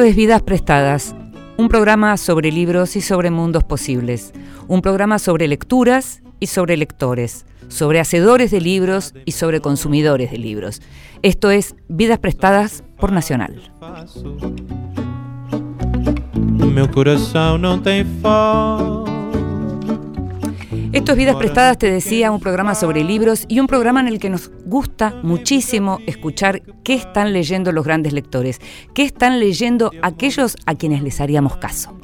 Esto es Vidas Prestadas, un programa sobre libros y sobre mundos posibles, un programa sobre lecturas y sobre lectores, sobre hacedores de libros y sobre consumidores de libros. Esto es Vidas Prestadas por Nacional. Esto es Vidas Prestadas, te decía, un programa sobre libros y un programa en el que nos gusta muchísimo escuchar qué están leyendo los grandes lectores, qué están leyendo aquellos a quienes les haríamos caso.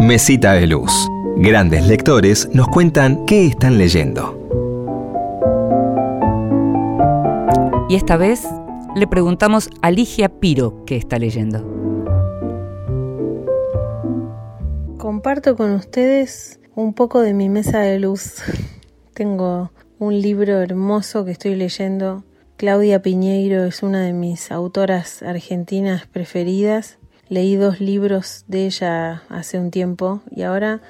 Mesita de Luz. Grandes lectores nos cuentan qué están leyendo. Y esta vez le preguntamos a Ligia Piro qué está leyendo. Comparto con ustedes un poco de mi mesa de luz. Tengo un libro hermoso que estoy leyendo. Claudia Piñeiro es una de mis autoras argentinas preferidas. Leí dos libros de ella hace un tiempo y ahora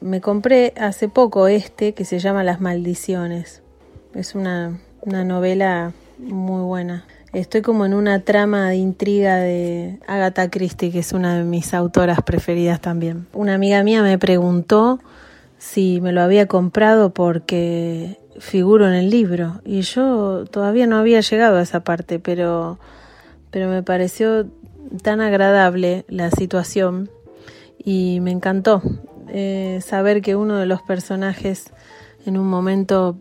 me compré hace poco este que se llama Las Maldiciones. Es una, una novela muy buena. Estoy como en una trama de intriga de Agatha Christie, que es una de mis autoras preferidas también. Una amiga mía me preguntó si me lo había comprado porque figuro en el libro y yo todavía no había llegado a esa parte, pero, pero me pareció tan agradable la situación y me encantó eh, saber que uno de los personajes en un momento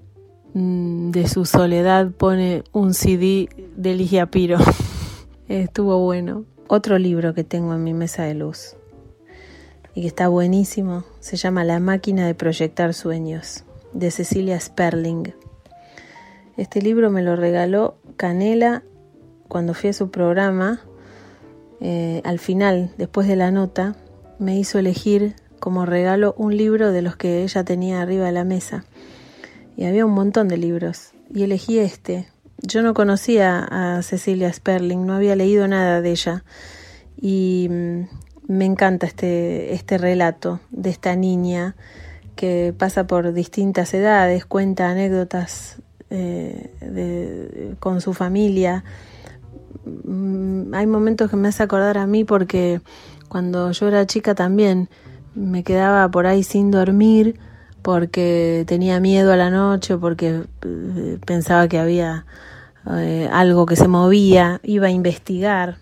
de su soledad pone un CD de Ligia Piro. Estuvo bueno. Otro libro que tengo en mi mesa de luz y que está buenísimo se llama La máquina de proyectar sueños de Cecilia Sperling. Este libro me lo regaló Canela cuando fui a su programa. Eh, al final, después de la nota, me hizo elegir como regalo un libro de los que ella tenía arriba de la mesa y había un montón de libros y elegí este. Yo no conocía a Cecilia Sperling, no había leído nada de ella y mm, me encanta este, este relato de esta niña que pasa por distintas edades, cuenta anécdotas eh, con su familia. Mm, hay momentos que me hace acordar a mí porque cuando yo era chica también me quedaba por ahí sin dormir porque tenía miedo a la noche o porque eh, pensaba que había eh, algo que se movía, iba a investigar.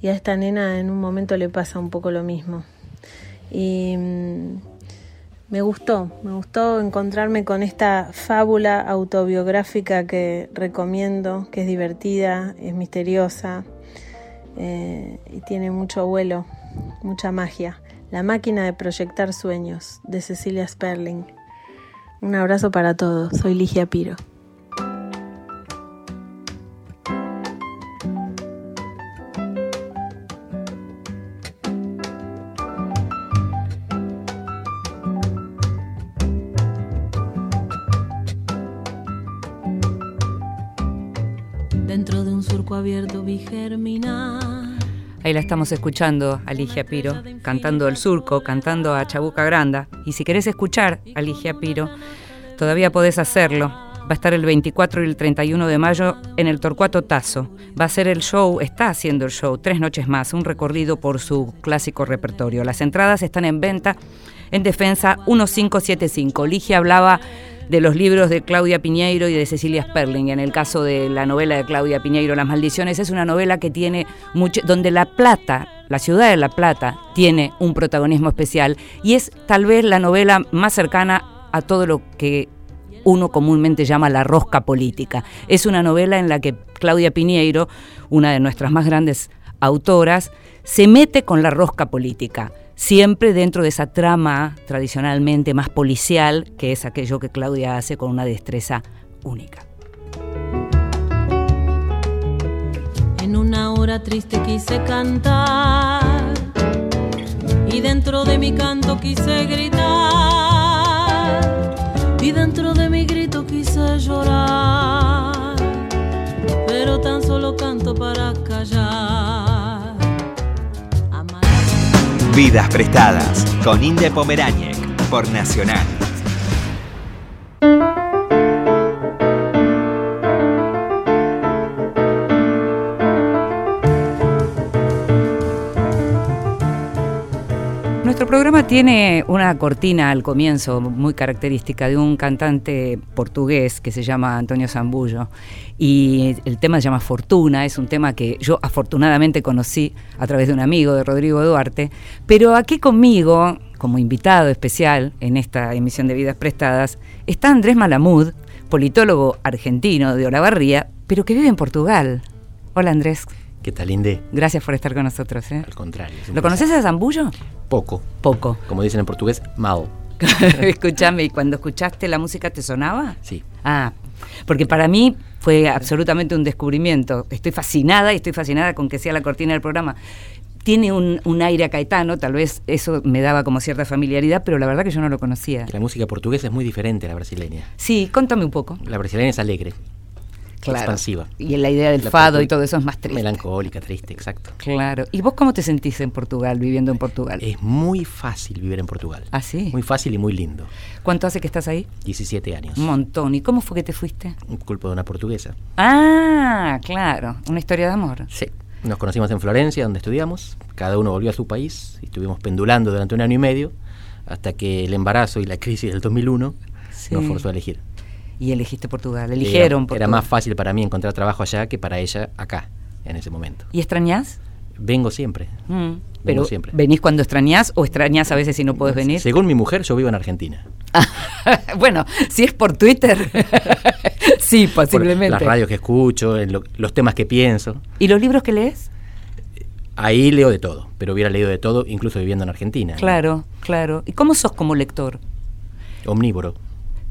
Y a esta nena en un momento le pasa un poco lo mismo. Y mm, me gustó, me gustó encontrarme con esta fábula autobiográfica que recomiendo, que es divertida, es misteriosa eh, y tiene mucho vuelo, mucha magia. La máquina de proyectar sueños, de Cecilia Sperling. Un abrazo para todos, soy Ligia Piro. Estamos escuchando a Ligia Piro, cantando El Surco, cantando a Chabuca Granda. Y si querés escuchar a Ligia Piro, todavía podés hacerlo. Va a estar el 24 y el 31 de mayo en el Torcuato Tazo. Va a ser el show, está haciendo el show, tres noches más, un recorrido por su clásico repertorio. Las entradas están en venta en Defensa 1575. Ligia hablaba de los libros de Claudia Piñeiro y de Cecilia Sperling. En el caso de la novela de Claudia Piñeiro, Las Maldiciones, es una novela que tiene donde La Plata, la ciudad de La Plata, tiene un protagonismo especial y es tal vez la novela más cercana a todo lo que uno comúnmente llama la rosca política. Es una novela en la que Claudia Piñeiro, una de nuestras más grandes autoras, se mete con la rosca política siempre dentro de esa trama tradicionalmente más policial, que es aquello que Claudia hace con una destreza única. En una hora triste quise cantar y dentro de mi canto quise gritar y dentro de mi grito quise llorar, pero tan solo canto para callar. Vidas prestadas con Inde Pomeráñez por Nacional. Programa tiene una cortina al comienzo muy característica de un cantante portugués que se llama Antonio Zambullo y el tema se llama Fortuna, es un tema que yo afortunadamente conocí a través de un amigo de Rodrigo Duarte, pero aquí conmigo, como invitado especial en esta emisión de Vidas Prestadas, está Andrés Malamud, politólogo argentino de Olavarría, pero que vive en Portugal. Hola Andrés. ¿Qué tal, Inde? Gracias por estar con nosotros. ¿eh? Al contrario. ¿Lo conoces a Zambullo? Poco. Poco. Como dicen en portugués, mal. Escúchame, ¿y cuando escuchaste la música te sonaba? Sí. Ah, porque para mí fue absolutamente un descubrimiento. Estoy fascinada y estoy fascinada con que sea la cortina del programa. Tiene un, un aire a Caetano, tal vez eso me daba como cierta familiaridad, pero la verdad que yo no lo conocía. La música portuguesa es muy diferente a la brasileña. Sí, contame un poco. La brasileña es alegre, Claro. expansiva. Y la idea del La fado y todo eso es más triste. Melancólica, triste, exacto. Claro. ¿Y vos cómo te sentís en Portugal, viviendo en Portugal? Es muy fácil vivir en Portugal. ¿Ah, sí? Muy fácil y muy lindo. ¿Cuánto hace que estás ahí? 17 años. Un montón. ¿Y cómo fue que te fuiste? Culpa de una portuguesa. Ah, claro. Una historia de amor. Sí. Nos conocimos en Florencia, donde estudiamos. Cada uno volvió a su país y estuvimos pendulando durante un año y medio hasta que el embarazo y la crisis del 2001 Sí. nos forzó a elegir. Y elegiste Portugal. Era- Eligieron Era, Portugal. más fácil para mí encontrar trabajo allá que para ella acá, en ese momento. ¿Y extrañás? Vengo siempre. Mm, Pero siempre. ¿venís cuando extrañás o extrañás a veces si no podés venir? Según mi mujer, yo vivo en Argentina. bueno, si es por Twitter, sí, Por posiblemente. las radios que escucho, lo- los temas que pienso. ¿Y los libros que lees? Ahí leo de todo, pero hubiera leído de todo incluso viviendo en Argentina. Claro, claro. ¿Y cómo sos como lector? Omnívoro.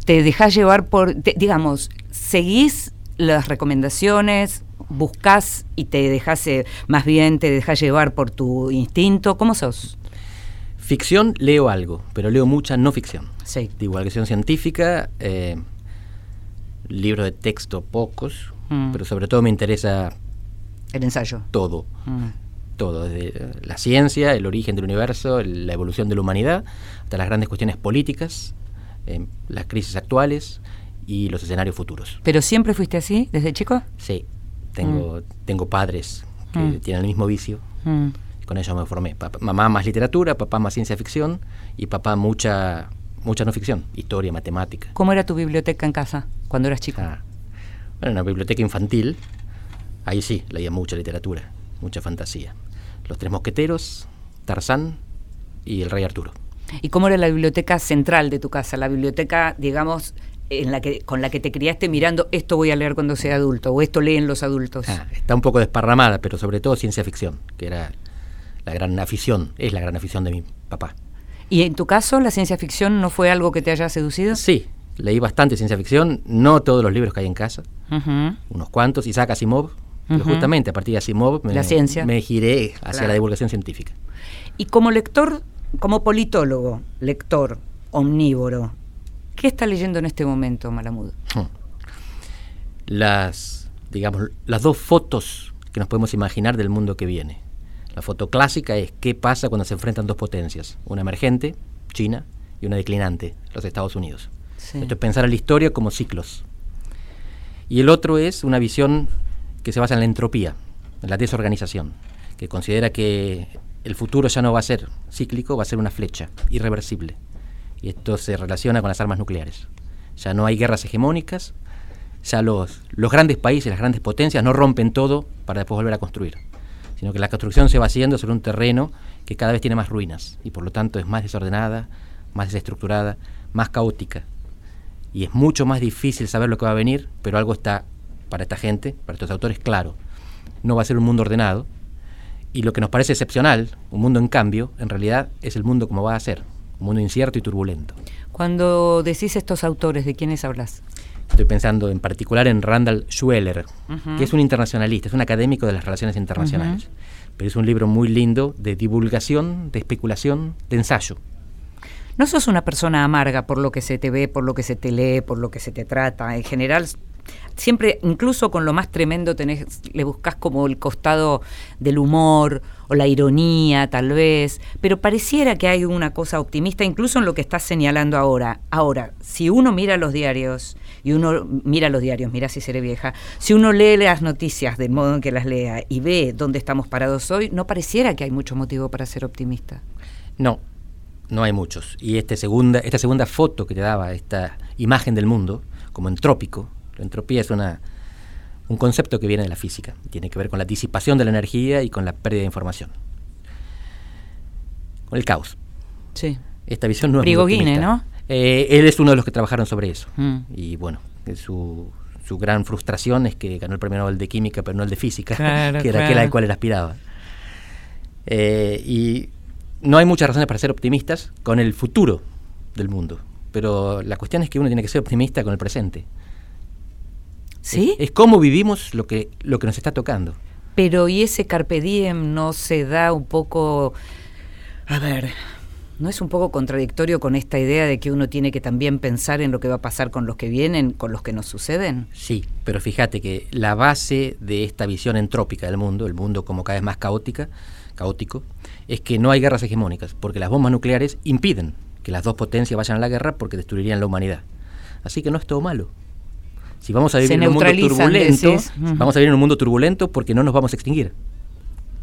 ¿Te dejás llevar por, te- digamos, seguís las recomendaciones, buscás y te dejás, eh, más bien te dejás llevar por tu instinto? ¿Cómo sos? Ficción leo algo, pero leo mucha no ficción. Sí. Divulgación científica, eh, libros de texto pocos, Mm. pero sobre todo me interesa El ensayo. todo. Mm. todo, desde la ciencia, el origen del universo, el- la evolución de la humanidad, hasta las grandes cuestiones políticas, eh, las crisis actuales y los escenarios futuros. ¿Pero siempre fuiste así, desde chico? Sí, tengo, tengo padres que Mm. tienen el mismo vicio, Mm. con ellos me formé. Papá- mamá más literatura, papá más ciencia ficción y papá mucha, mucha no ficción, historia, matemática. ¿Cómo era tu biblioteca en casa cuando eras chico? Ah, Bueno, en una biblioteca infantil, ahí sí, leía mucha literatura, mucha fantasía. Los Tres Mosqueteros, Tarzán y El Rey Arturo. ¿Y cómo era la biblioteca central de tu casa? La biblioteca, digamos, en la que, con la que te criaste mirando esto voy a leer cuando sea adulto o esto leen los adultos. Ah, está un poco desparramada, pero sobre todo ciencia ficción, que era la gran afición, es la gran afición de mi papá. ¿Y en tu caso la ciencia ficción no fue algo que te haya seducido? Sí, leí bastante ciencia ficción, no todos los libros que hay en casa, unos cuantos, Isaac Asimov, pero justamente a partir de Asimov me, La ciencia. me giré hacia Claro. la divulgación científica. Y como lector, como politólogo, lector, omnívoro, ¿qué está leyendo en este momento, Malamud? las, digamos, las dos fotos que nos podemos imaginar del mundo que viene. La foto clásica es qué pasa cuando se enfrentan dos potencias, una emergente, China, y una declinante, los Estados Unidos. Sí. Esto es pensar en la historia como ciclos. Y el otro es una visión que se basa en la entropía, en la desorganización, que considera que el futuro ya no va a ser cíclico, va a ser una flecha, irreversible. Y esto se relaciona con las armas nucleares. Ya no hay guerras hegemónicas, ya los, los grandes países, las grandes potencias no rompen todo para después volver a construir, sino que la construcción se va haciendo sobre un terreno que cada vez tiene más ruinas y por lo tanto es más desordenada, más desestructurada, más caótica. Y es mucho más difícil saber lo que va a venir, pero algo está para esta gente, para estos autores, claro. No va a ser un mundo ordenado. Y lo que nos parece excepcional, un mundo en cambio, en realidad es el mundo como va a ser, un mundo incierto y turbulento. Cuando decís estos autores, ¿de quiénes hablas? Estoy pensando en particular en Randall Schweller, Ujú. que es un internacionalista, es un académico de las relaciones internacionales. Pero es un libro muy lindo de divulgación, de especulación, de ensayo. No sos una persona amarga por lo que se te ve, por lo que se te lee, por lo que se te trata. En general siempre, incluso con lo más tremendo, tenés, le buscas como el costado del humor o la ironía, tal vez, pero pareciera que hay una cosa optimista, incluso en lo que estás señalando ahora. Ahora, si uno mira los diarios, y uno mira los diarios, mira si seré vieja, si uno lee las noticias del modo en que las lea y ve dónde estamos parados hoy, no pareciera que hay mucho motivo para ser optimista. No, no hay muchos. Y este segunda, esta segunda foto que te daba, esta imagen del mundo, como entrópico, la entropía es una, un concepto que viene de la física, tiene que ver con la disipación de la energía y con la pérdida de información. Con el caos. Sí. Esta visión no es muy ¿no? Eh, él es uno de los que trabajaron sobre eso. Mm. Y bueno, su, su, gran frustración es que ganó el premio Nobel de Química, pero no el de Física, que era aquel al cual él aspiraba. Eh, y no hay muchas razones para ser optimistas con el futuro del mundo, pero la cuestión es que uno tiene que ser optimista con el presente. ¿Sí? Es, cómo vivimos lo que, lo que nos está tocando. Pero ¿y ese carpe diem no se da un poco... A ver, ¿no es un poco contradictorio con esta idea de que uno tiene que también pensar en lo que va a pasar con los que vienen, con los que nos suceden? Sí, pero fíjate que la base de esta visión entrópica del mundo, el mundo como cada vez más caótica, caótico, es que no hay guerras hegemónicas, porque las bombas nucleares impiden que las dos potencias vayan a la guerra porque destruirían la humanidad. Así que no es todo malo. Si vamos a vivir en un mundo turbulento, vamos a vivir en un mundo turbulento porque no nos vamos a extinguir.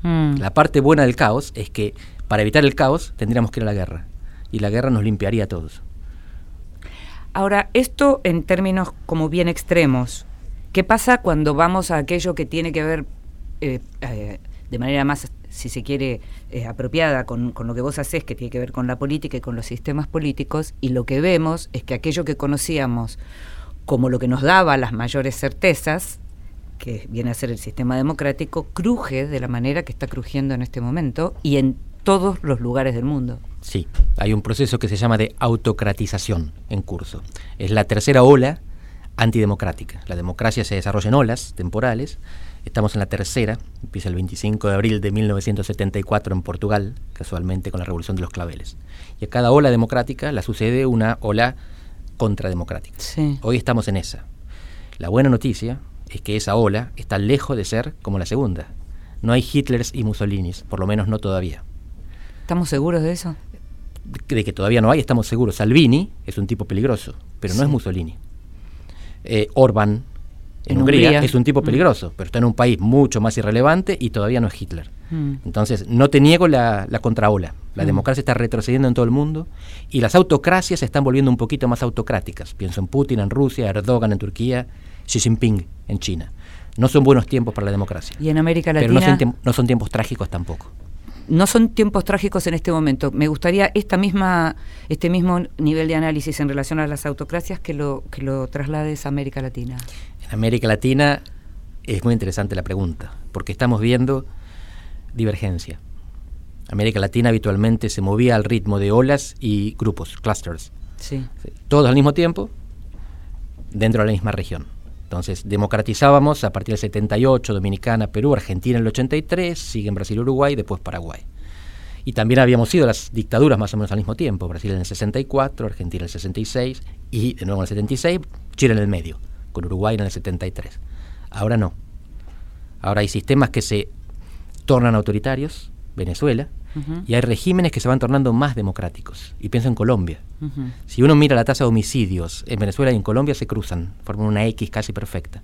Mm. La parte buena del caos es que para evitar el caos tendríamos que ir a la guerra y la guerra nos limpiaría a todos. Ahora, esto en términos como bien extremos, ¿qué pasa cuando vamos a aquello que tiene que ver eh, eh, de manera más si se quiere, eh, apropiada con, con, lo que vos haces, que tiene que ver con la política y con los sistemas políticos, y lo que vemos es que aquello que conocíamos como lo que nos daba las mayores certezas, que viene a ser el sistema democrático, cruje de la manera que está crujiendo en este momento y en todos los lugares del mundo. Sí, hay un proceso que se llama de autocratización en curso. Es la tercera ola antidemocrática. La democracia se desarrolla en olas temporales Estamos en la tercera, empieza el 25 de abril de 1974 en Portugal, casualmente con la Revolución de los Claveles. Y a cada ola democrática la sucede una ola contrademocrática. Hoy estamos en esa. La buena noticia es que esa ola está lejos de ser como la segunda. No hay Hitlers y Mussolinis, por lo menos no todavía. ¿Estamos seguros de eso? De que todavía no hay, estamos seguros. Salvini es un tipo peligroso, pero no es Mussolini. Eh, Orban en, Hungría, es un tipo mm. peligroso, pero está en un país mucho más irrelevante y todavía no es Hitler. Mm. Entonces, no te niego la, la contraola. La mm. democracia está retrocediendo en todo el mundo y las autocracias se están volviendo un poquito más autocráticas. Pienso en Putin en Rusia, Erdogan en Turquía, Xi Jinping en China. No son buenos tiempos para la democracia. Y en América Latina. Pero no son tiempos trágicos tampoco no son tiempos trágicos en este momento. Me gustaría esta misma, este mismo nivel de análisis en relación a las autocracias que lo, que lo traslades a América Latina. En América Latina es muy interesante la pregunta, porque estamos viendo divergencia. América Latina habitualmente se movía al ritmo de olas y grupos, clusters. Sí. Todos al mismo tiempo, dentro de la misma región. Entonces, democratizábamos a partir del 78, Dominicana, Perú, Argentina en el 83, siguen Brasil, Uruguay, después Paraguay. Y también habíamos sido las dictaduras más o menos al mismo tiempo, Brasil en el 64, Argentina en el 66 y de nuevo en el 76, Chile en el medio, con Uruguay en el 73. Ahora no. Ahora hay sistemas que se tornan autoritarios, Venezuela, y hay regímenes que se van tornando más democráticos. Y pienso en Colombia. Si uno mira la tasa de homicidios en Venezuela y en Colombia se cruzan, forman una X casi perfecta.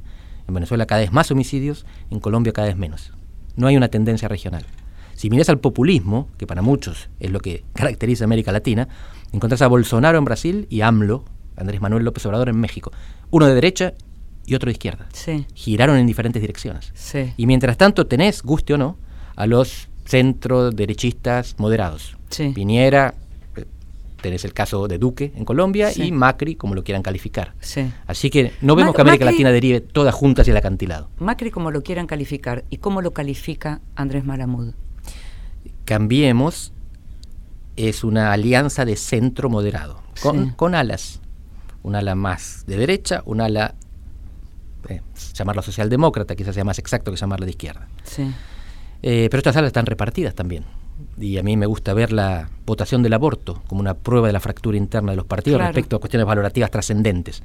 En Venezuela cada vez más homicidios, en Colombia cada vez menos. No hay una tendencia regional. Si miras al populismo, que para muchos es lo que caracteriza a América Latina, encontrás a Bolsonaro en Brasil y AMLO, Andrés Manuel López Obrador en México. Uno de derecha y otro de izquierda. Giraron en diferentes direcciones. Y mientras tanto tenés, guste o no, a los centro derechistas moderados. Sí. Piñera, eh, tenés el caso de Duque en Colombia y Macri, como lo quieran calificar. Sí. Así que no vemos que América Latina derive toda junta hacia el acantilado. Macri, como lo quieran calificar, ¿y cómo lo califica Andrés Malamud? Cambiemos es una alianza de centro moderado, con, con alas. Un ala más de derecha, un ala, eh, llamarlo socialdemócrata, quizás sea más exacto que llamarla de izquierda. Sí. Eh, pero estas salas están repartidas también. Y a mí me gusta ver la votación del aborto como una prueba de la fractura interna de los partidos respecto a cuestiones valorativas trascendentes,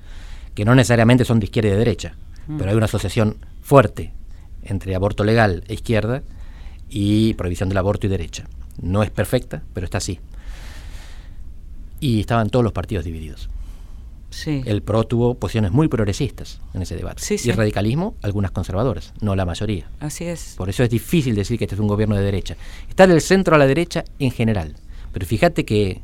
que no necesariamente son de izquierda y de derecha. Mm. Pero hay una asociación fuerte entre aborto legal e izquierda y prohibición del aborto y derecha. No es perfecta, pero está así. Y estaban todos los partidos divididos. El PRO tuvo posiciones muy progresistas en ese debate. Y el radicalismo, algunas conservadoras, no la mayoría. Así es. Por eso es difícil decir que este es un gobierno de derecha. Está del centro a la derecha en general. Pero fíjate que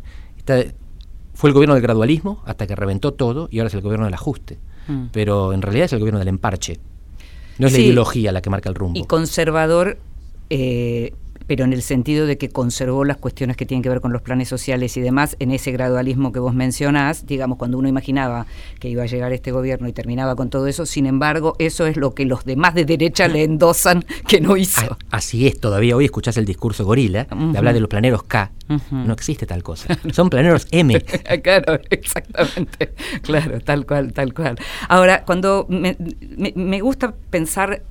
fue el gobierno del gradualismo hasta que reventó todo y ahora es el gobierno del ajuste. Mm. Pero en realidad es el gobierno del emparche. No es la ideología la que marca el rumbo. Y conservador eh, pero en el sentido de que conservó las cuestiones que tienen que ver con los planes sociales y demás, en ese gradualismo que vos mencionás, digamos, cuando uno imaginaba que iba a llegar este gobierno y terminaba con todo eso, sin embargo, eso es lo que los demás de derecha le endosan que no hizo. Así es, todavía hoy escuchás el discurso gorila, de hablar de los planeros K, no existe tal cosa, son planeros M. claro, exactamente, claro, tal cual, tal cual. Ahora, cuando me, me gusta pensar...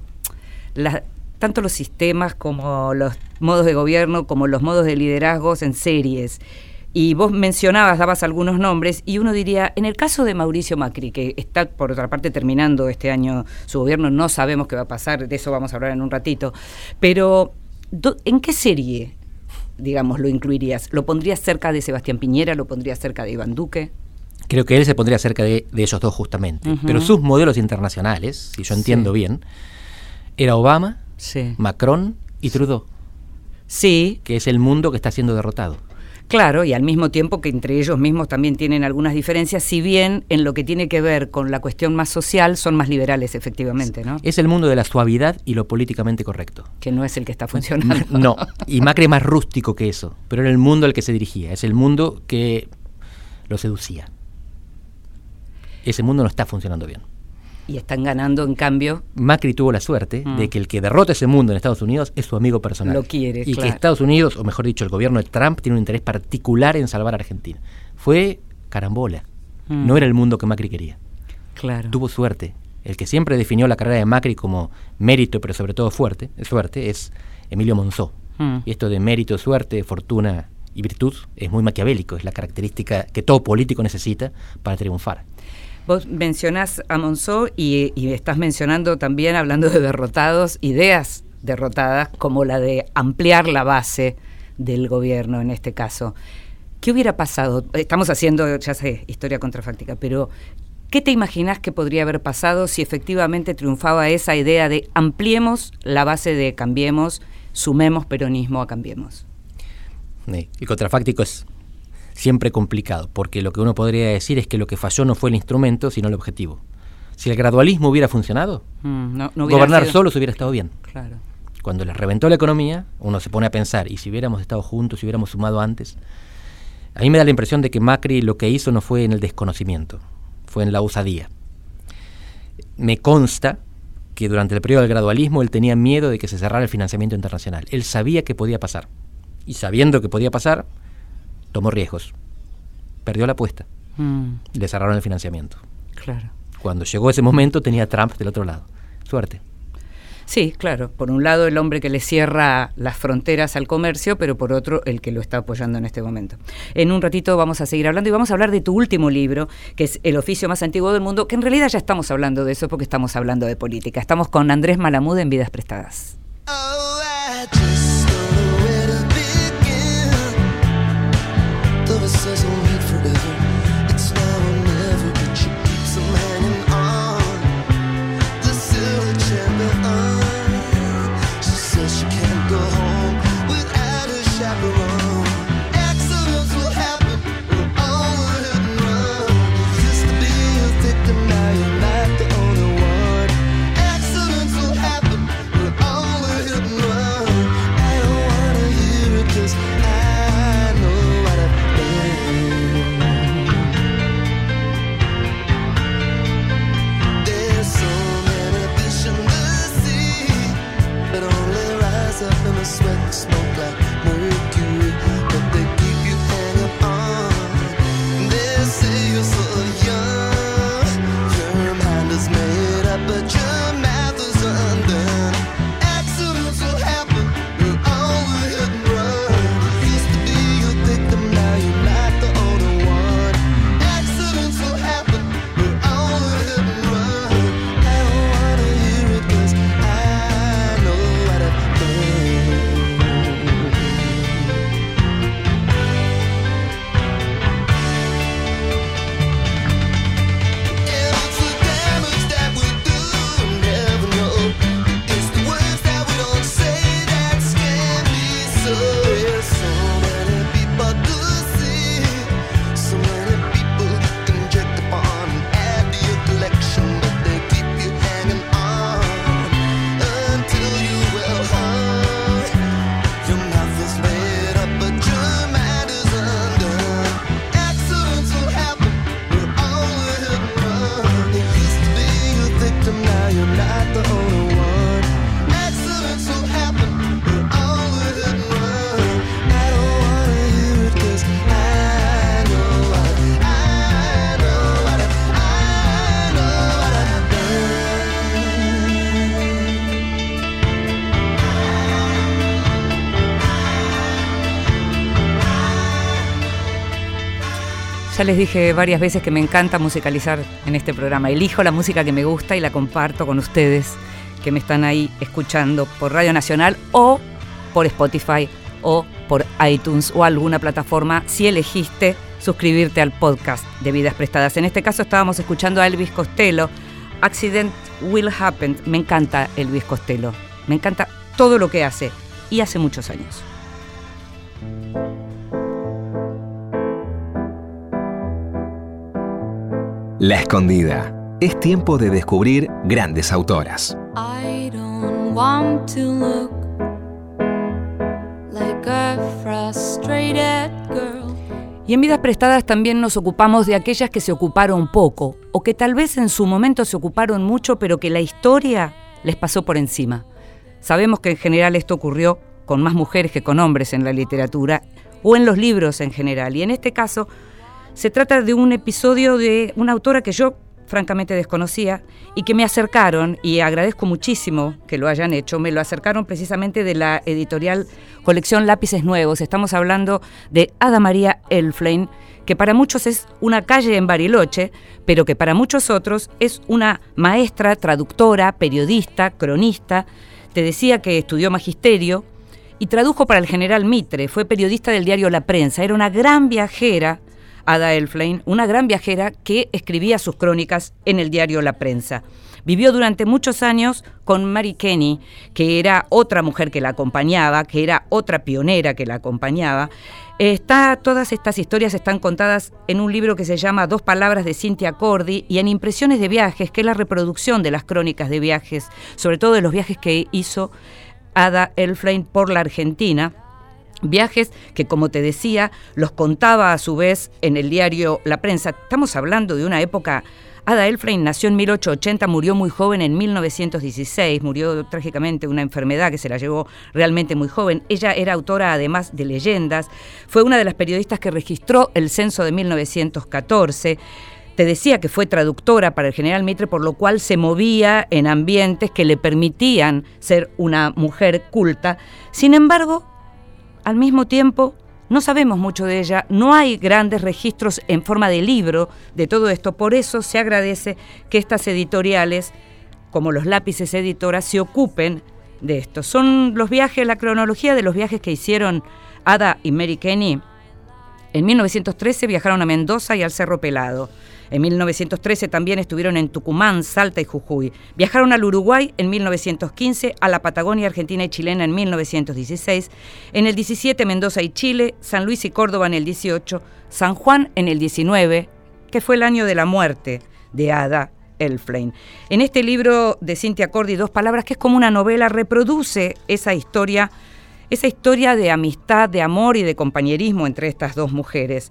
La, tanto los sistemas como los modos de gobierno, como los modos de liderazgos en series. Y vos mencionabas, dabas algunos nombres, y uno diría, en el caso de Mauricio Macri, que está por otra parte terminando este año su gobierno, no sabemos qué va a pasar, de eso vamos a hablar en un ratito, pero ¿en qué serie, digamos, lo incluirías? ¿Lo pondrías cerca de Sebastián Piñera? ¿Lo pondrías cerca de Iván Duque? Creo que él se pondría cerca de, ellos dos justamente, pero sus modelos internacionales, si yo entiendo bien, era Obama, Macron y Trudeau. Sí. Que es el mundo que está siendo derrotado. Claro, y al mismo tiempo que entre ellos mismos también tienen algunas diferencias, si bien en lo que tiene que ver con la cuestión más social son más liberales, efectivamente, ¿no? Es el mundo de la suavidad y lo políticamente correcto. Que no es el que está funcionando. No, y Macri es más rústico que eso, pero era el mundo al que se dirigía, es el mundo que lo seducía. Ese mundo no está funcionando bien y están ganando en cambio. Macri tuvo la suerte de mm. que el que derrota ese mundo en Estados Unidos es su amigo personal. Lo quiere. Y que Estados Unidos, o mejor dicho, el gobierno de Trump tiene un interés particular en salvar a Argentina. Fue carambola. Mm. No era el mundo que Macri quería. Claro. Tuvo suerte. El que siempre definió la carrera de Macri como mérito, pero sobre todo fuerte, suerte, es Emilio Monzó. Mm. Y esto de mérito, suerte, fortuna y virtud es muy maquiavélico, es la característica que todo político necesita para triunfar. Vos mencionás a Monzó y, estás mencionando también, hablando de derrotados, ideas derrotadas como la de ampliar la base del gobierno en este caso. ¿Qué hubiera pasado? Estamos haciendo, ya sé, historia contrafáctica, pero ¿qué te imaginas que podría haber pasado si efectivamente triunfaba esa idea de ampliemos la base de Cambiemos, sumemos peronismo a Cambiemos? El contrafáctico es siempre complicado, porque lo que uno podría decir es que lo que falló no fue el instrumento, sino el objetivo. Si el gradualismo hubiera funcionado, mm, gobernar solo se hubiera estado bien. Claro. Cuando les reventó la economía, uno se pone a pensar, ¿y si hubiéramos estado juntos, si hubiéramos sumado antes? A mí me da la impresión de que Macri lo que hizo no fue en el desconocimiento, fue en la osadía. Me consta que durante el periodo del gradualismo él tenía miedo de que se cerrara el financiamiento internacional. Él sabía que podía pasar. Y sabiendo que podía pasar, tomó riesgos, perdió la apuesta, mm. le cerraron el financiamiento. Claro. Cuando llegó ese momento tenía Trump del otro lado. Suerte. Sí, claro. Por un lado el hombre que le cierra las fronteras al comercio, pero por otro el que lo está apoyando en este momento. En un ratito vamos a seguir hablando y vamos a hablar de tu último libro, que es El oficio más antiguo del mundo, que en realidad ya estamos hablando de eso porque estamos hablando de política. Estamos con Andrés Malamud en Vidas Prestadas. Oh, Genesis les dije varias veces que me encanta musicalizar en este programa. Elijo la música que me gusta y la comparto con ustedes que me están ahí escuchando por Radio Nacional o por Spotify o por iTunes o alguna plataforma si elegiste suscribirte al podcast de Vidas Prestadas. En este caso estábamos escuchando a Elvis Costello. Accident Will Happen. Me encanta Elvis Costello. Me encanta todo lo que hace y hace muchos años. La Escondida. Es tiempo de descubrir grandes autoras. Y en vidas prestadas también nos ocupamos de aquellas que se ocuparon poco o que tal vez en su momento se ocuparon mucho pero que la historia les pasó por encima. Sabemos que en general esto ocurrió con más mujeres que con hombres en la literatura o en los libros en general. Y en este caso se trata de un episodio de una autora que yo francamente desconocía y que me acercaron, y agradezco muchísimo que lo hayan hecho, me lo acercaron precisamente de la editorial Colección Lápices Nuevos. Estamos hablando de Ada María Elflein, que para muchos es una calle en Bariloche, pero que para muchos otros es una maestra, traductora, periodista, cronista. Te decía que estudió magisterio y tradujo para el general Mitre, fue periodista del diario La Prensa, era una gran viajera Ada Elflein, una gran viajera que escribía sus crónicas en el diario La Prensa. Vivió durante muchos años con Mary Kenny, que era otra mujer que la acompañaba, que era otra pionera que la acompañaba. Todas estas historias están contadas en un libro que se llama Dos palabras de Cynthia Cordy y en Impresiones de viajes, que es la reproducción de las crónicas de viajes, sobre todo de los viajes que hizo Ada Elflein por la Argentina Viajes que, como te decía, los contaba a su vez en el diario La Prensa. Estamos hablando de una época... Ada Elfrein nació en 1880, murió muy joven en 1916, murió trágicamente una enfermedad que se la llevó realmente muy joven. Ella era autora además de leyendas, fue una de las periodistas que registró el censo de 1914. Te decía que fue traductora para el general Mitre, por lo cual se movía en ambientes que le permitían ser una mujer culta. Sin embargo, al mismo tiempo, no sabemos mucho de ella, no hay grandes registros en forma de libro de todo esto, por eso se agradece que estas editoriales, como los lápices editoras, se ocupen de esto. Son los viajes, la cronología de los viajes que hicieron Ada y Mary Kenny. En 1913 viajaron a Mendoza y al Cerro Pelado. En 1913 también estuvieron en Tucumán, Salta y Jujuy. Viajaron al Uruguay en 1915, a la Patagonia Argentina y Chilena en 1916, en el 17 Mendoza y Chile, San Luis y Córdoba en el 18, San Juan en el 19, que fue el año de la muerte de Ada Elflein. En este libro de Cintia Cordy, Dos Palabras, que es como una novela, reproduce esa historia, esa historia de amistad, de amor y de compañerismo entre estas dos mujeres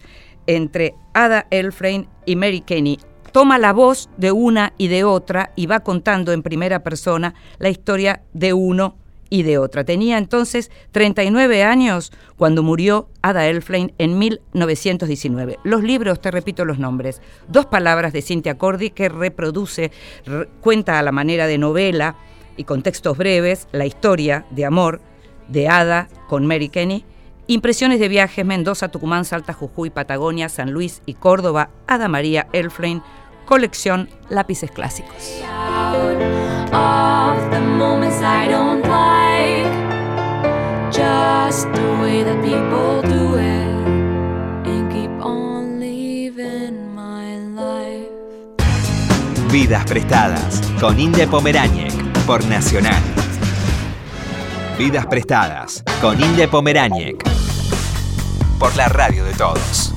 entre Ada Elfrein y Mary Kenny. Toma la voz de una y de otra y va contando en primera persona la historia de uno y de otra. Tenía entonces 39 años cuando murió Ada Elflein en 1919. Los libros, te repito los nombres, dos palabras de Cynthia Cordy que reproduce, cuenta a la manera de novela y con textos breves la historia de amor de Ada con Mary Kenny Impresiones de viajes Mendoza, Tucumán, Salta, Jujuy, Patagonia, San Luis y Córdoba, Ada María Elflein, colección Lápices Clásicos. Vidas prestadas con Inde Pomeráñez por Nacional. Vidas prestadas con Inde Pomeráñez por la radio de todos.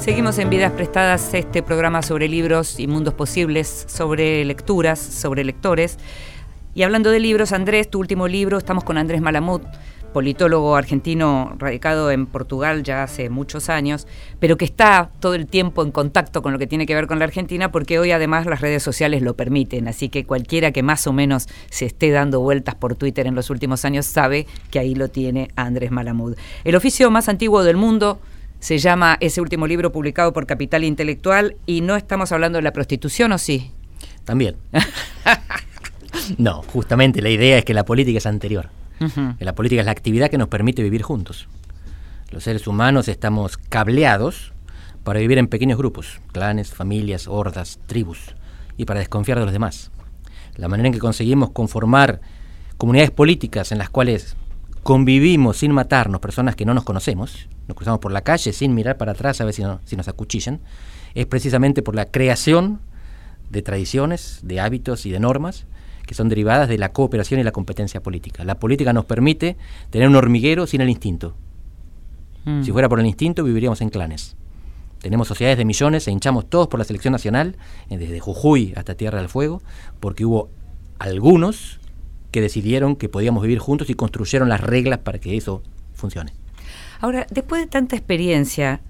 Seguimos en Vidas Prestadas, este programa sobre libros y mundos posibles, sobre lecturas, sobre lectores. Y hablando de libros, Andrés, tu último libro, estamos con Andrés Malamud, politólogo argentino radicado en Portugal ya hace muchos años, pero que está todo el tiempo en contacto con lo que tiene que ver con la Argentina, porque hoy además las redes sociales lo permiten, así que cualquiera que más o menos se esté dando vueltas por Twitter en los últimos años sabe que ahí lo tiene Andrés Malamud. El oficio más antiguo del mundo se llama ese último libro publicado por Capital Intelectual y no estamos hablando de la prostitución, ¿o sí? También. no, justamente la idea es que la política es anterior. La política es la actividad que nos permite vivir juntos. Los seres humanos estamos cableados para vivir en pequeños grupos, clanes, familias, hordas, tribus, y para desconfiar de los demás. La manera en que conseguimos conformar comunidades políticas en las cuales convivimos sin matarnos, personas que no nos conocemos, nos cruzamos por la calle sin mirar para atrás a ver si, si nos acuchillan, es precisamente por la creación de tradiciones, de hábitos y de normas que son derivadas de la cooperación y la competencia política. La política nos permite tener un hormiguero sin el instinto. Mm. Si fuera por el instinto, viviríamos en clanes. Tenemos sociedades de millones, e hinchamos todos por la selección nacional, eh, desde Jujuy hasta Tierra del Fuego, porque hubo algunos que decidieron que podíamos vivir juntos y construyeron las reglas para que eso funcione. Ahora, después de tanta experiencia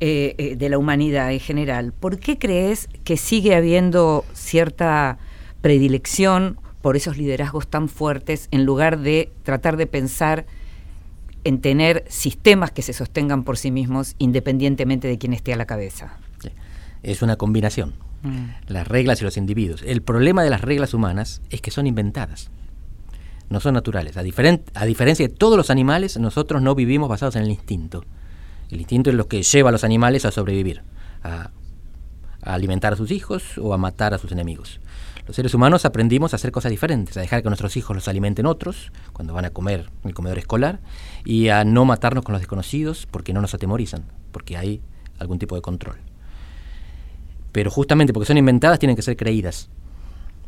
eh, eh, de la humanidad en general, ¿por qué crees que sigue habiendo cierta predilección por esos liderazgos tan fuertes en lugar de tratar de pensar en tener sistemas que se sostengan por sí mismos independientemente de quién esté a la cabeza? Es una combinación. Mm. Las reglas y los individuos. El problema de las reglas humanas es que son inventadas no son naturales. A, a, diferencia de todos los animales, nosotros no vivimos basados en el instinto. El instinto es lo que lleva a los animales a sobrevivir, a, alimentar a sus hijos o a matar a sus enemigos. Los seres humanos aprendimos a hacer cosas diferentes, a dejar que nuestros hijos los alimenten otros cuando van a comer en el comedor escolar y a no matarnos con los desconocidos porque no nos atemorizan, porque hay algún tipo de control. Pero justamente porque son inventadas tienen que ser creídas.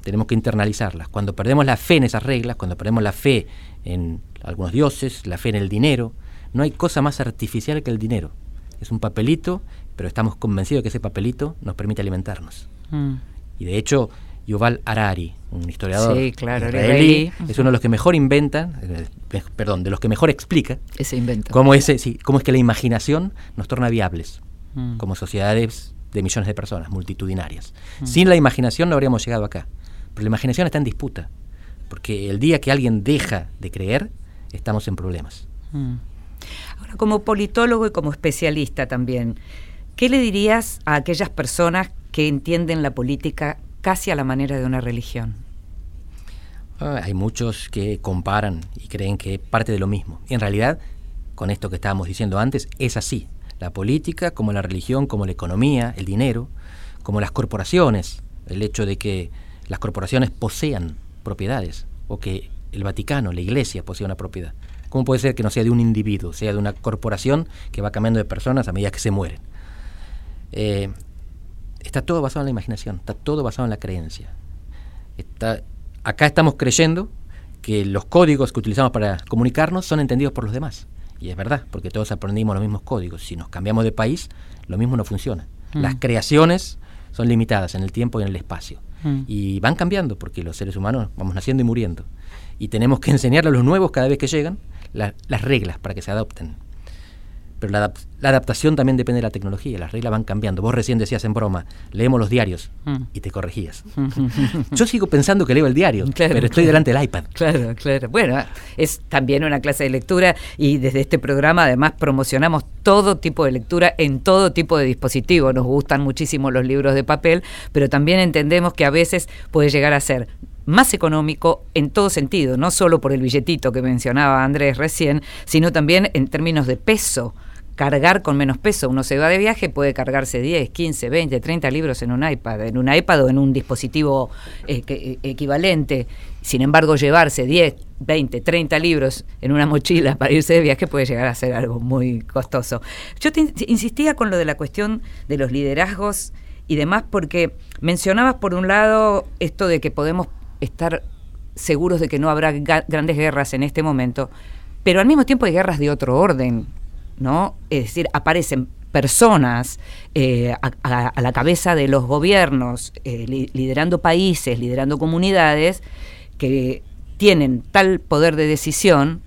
Tenemos que internalizarlas. Cuando perdemos la fe en esas reglas, cuando perdemos la fe en algunos dioses, la fe en el dinero, no hay cosa más artificial que el dinero. Es un papelito, pero estamos convencidos de que ese papelito nos permite alimentarnos. Mm. Y de hecho, Yuval Harari, un historiador israelí, es uno de los que mejor inventan, eh, perdón, de los que mejor explica ese invento. Cómo, ese, sí, cómo es que la imaginación nos torna viables mm. como sociedades de millones de personas, multitudinarias. Mm. Sin la imaginación no habríamos llegado acá. Pero la imaginación está en disputa, porque el día que alguien deja de creer, estamos en problemas como politólogo y como especialista también, ¿qué le dirías a aquellas personas que entienden la política casi a la manera de una religión? Ah, hay muchos que comparan y creen que parte de lo mismo. En realidad, con esto que estábamos diciendo antes, es así. La política, como la religión, como la economía, el dinero, como las corporaciones, el hecho de que las corporaciones posean propiedades o que el Vaticano, la Iglesia, posea una propiedad. ¿Cómo puede ser que no sea de un individuo, sea de una corporación que va cambiando de personas a medida que se mueren? Eh, está todo basado en la imaginación, está todo basado en la creencia. acá estamos creyendo que los códigos que utilizamos para comunicarnos son entendidos por los demás. Y es verdad, porque todos aprendimos los mismos códigos. Si nos cambiamos de país, lo mismo no funciona. Mm. Las creaciones son limitadas en el tiempo y en el espacio. Mm. Y van cambiando porque los seres humanos vamos naciendo y muriendo. Y tenemos que enseñarle a los nuevos cada vez que llegan las reglas para que se adopten. Pero la, adaptación también depende de la tecnología, las reglas van cambiando. Vos recién decías en broma, leemos los diarios mm. y te corregías. Yo sigo pensando que leo el diario, pero estoy delante del iPad. Claro, claro. Bueno, es también una clase de lectura y desde este programa además promocionamos todo tipo de lectura en todo tipo de dispositivo. Nos gustan muchísimo los libros de papel, pero también entendemos que a veces puede llegar a ser más económico en todo sentido, no solo por el billetito que mencionaba Andrés recién, sino también en términos de peso. Cargar con menos peso. Uno se va de viaje, puede cargarse 10, 15, 20, 30 libros en un iPad, en un iPad o en un dispositivo eh, eh, equivalente. Sin embargo, llevarse 10, 20, 30 libros en una mochila para irse de viaje puede llegar a ser algo muy costoso. Yo insistía con lo de la cuestión de los liderazgos y demás porque mencionabas por un lado esto de que podemos estar seguros de que no habrá grandes guerras en este momento, pero al mismo tiempo hay guerras de otro orden, ¿no? Es decir, aparecen personas eh, a, la cabeza de los gobiernos, eh, liderando países, liderando comunidades, que tienen tal poder de decisión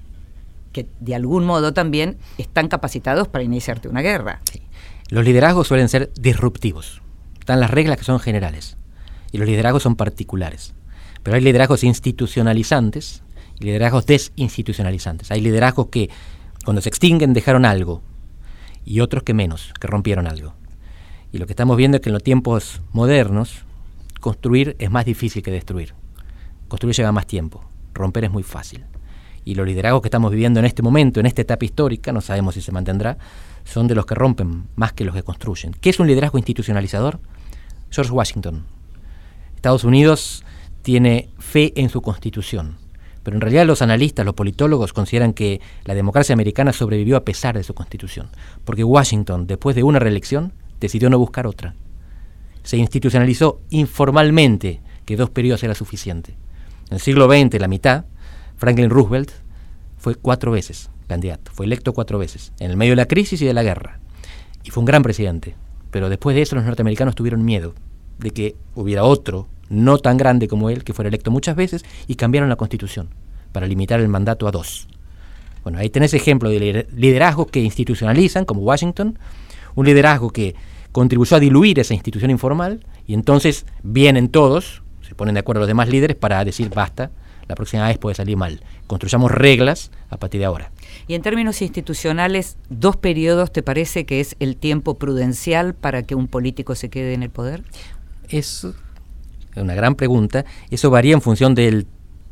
que de algún modo también están capacitados para iniciarte una guerra. Los liderazgos suelen ser disruptivos. Están las reglas que son generales y los liderazgos son particulares. Pero hay liderazgos institucionalizantes y liderazgos desinstitucionalizantes. Hay liderazgos que cuando se extinguen dejaron algo y otros que menos, que rompieron algo. Y lo que estamos viendo es que en los tiempos modernos, construir es más difícil que destruir. Construir lleva más tiempo, romper es muy fácil. Y los liderazgos que estamos viviendo en este momento, en esta etapa histórica, no sabemos si se mantendrá, son de los que rompen más que los que construyen. ¿Qué es un liderazgo institucionalizador? George Washington. Estados Unidos tiene fe en su constitución, pero en realidad los analistas, los politólogos consideran que la democracia americana sobrevivió a pesar de su constitución, porque Washington, después de una reelección, decidió no buscar otra. Se institucionalizó informalmente que dos periodos era suficiente. En el siglo XX, la mitad, Franklin Roosevelt fue cuatro veces candidato, fue electo cuatro veces, en el medio de la crisis y de la guerra. Y fue un gran presidente. Pero después de eso los norteamericanos tuvieron miedo de que hubiera otro, no tan grande como él, que fuera electo muchas veces, y cambiaron la constitución para limitar el mandato a dos. Bueno, ahí tenés ejemplo de liderazgos que institucionalizan, como Washington, un liderazgo que contribuyó a diluir esa institución informal, y entonces vienen todos, se ponen de acuerdo los demás líderes para decir basta, la próxima vez puede salir mal. Construyamos reglas a partir de ahora. Y en términos institucionales, ¿dos periodos te parece que es el tiempo prudencial para que un político se quede en el poder? Es una gran pregunta. Eso varía en función del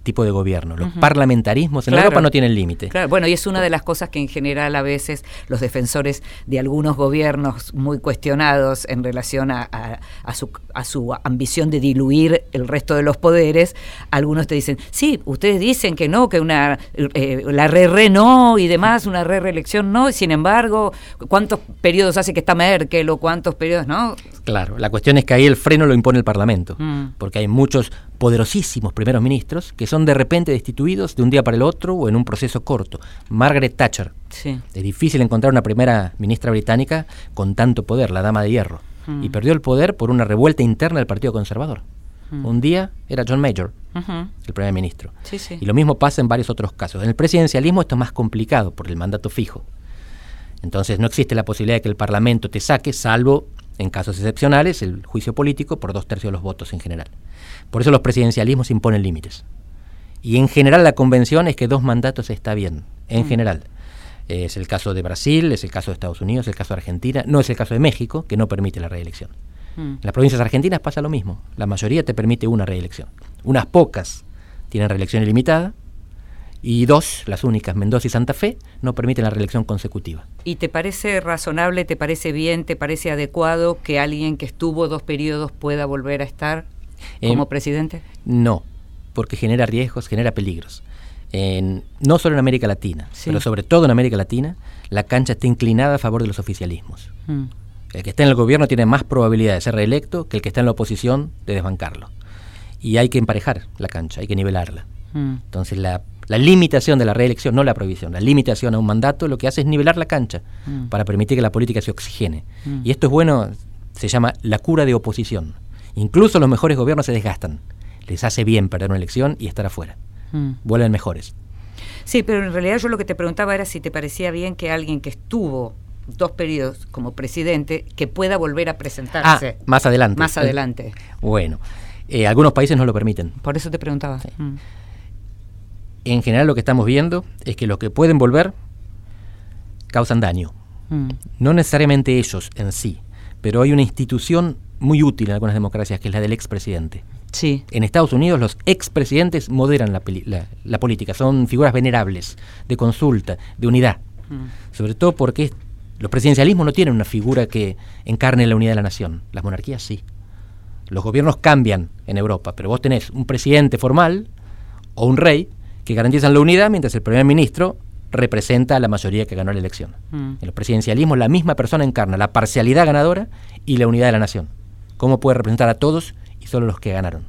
tipo de gobierno. Los parlamentarismos en Europa no tienen límite. Claro, bueno, y es una de las cosas que en general a veces los defensores de algunos gobiernos muy cuestionados en relación a, su, a su ambición de diluir el resto de los poderes, algunos te dicen, sí, ustedes dicen que no, que una eh, la re-re no y demás, una re-reelección no, y sin embargo, ¿cuántos periodos hace que está Merkel o cuántos periodos no? Claro, la cuestión es que ahí el freno lo impone el Parlamento, mm. porque hay muchos poderosísimos primeros ministros que son de repente destituidos de un día para el otro o en un proceso corto. Margaret Thatcher. Es difícil encontrar una primera ministra británica con tanto poder, la dama de hierro. Mm. Y perdió el poder por una revuelta interna del Partido Conservador. Mm. Un día era John Major, el primer ministro. Y lo mismo pasa en varios otros casos. En el presidencialismo esto es más complicado por el mandato fijo. Entonces no existe la posibilidad de que el Parlamento te saque, salvo en casos excepcionales, el juicio político por dos tercios de los votos en general. Por eso los presidencialismos imponen límites. Y en general la convención es que dos mandatos está bien, en mm. general. Es el caso de Brasil, es el caso de Estados Unidos, es el caso de Argentina, no es el caso de México, que no permite la reelección. Mm. En las provincias argentinas pasa lo mismo. La mayoría te permite una reelección. Unas pocas tienen reelección ilimitada y dos, las únicas, Mendoza y Santa Fe, no permiten la reelección consecutiva. ¿Y te parece razonable, te parece bien, te parece adecuado que alguien que estuvo dos periodos pueda volver a estar como em, presidente? No, porque genera riesgos, genera peligros. no solo en América Latina, pero sobre todo en América Latina, la cancha está inclinada a favor de los oficialismos. Mm. El que está en el gobierno tiene más probabilidad de ser reelecto que el que está en la oposición de desbancarlo. Y hay que emparejar la cancha, hay que nivelarla. Mm. Entonces la la limitación de la reelección, no la prohibición, la limitación a un mandato lo que hace es nivelar la cancha mm. para permitir que la política se oxigene. Mm. Y esto es bueno, se llama la cura de oposición. Incluso los mejores gobiernos se desgastan. Les hace bien perder una elección y estar afuera. Mm. Vuelven mejores. Sí, pero en realidad yo lo que te preguntaba era si te parecía bien que alguien que estuvo dos periodos como presidente que pueda volver a presentarse. Ah, más adelante. Más adelante. bueno, eh, algunos países no lo permiten. Por eso te preguntaba en general lo que estamos viendo es que los que pueden volver causan daño. Mm. No necesariamente ellos en sí, pero hay una institución muy útil en algunas democracias que es la del expresidente. Sí. En Estados Unidos los expresidentes moderan la, política, son figuras venerables, de consulta, de unidad. Mm. Sobre todo porque los presidencialismos no tienen una figura que encarne la unidad de la nación, las monarquías sí. Los gobiernos cambian en Europa, pero vos tenés un presidente formal o un rey que garantizan la unidad mientras el primer ministro representa a la mayoría que ganó la elección. Mm. En los presidencialismos la misma persona encarna la parcialidad ganadora y la unidad de la nación. ¿Cómo puede representar a todos y solo los que ganaron?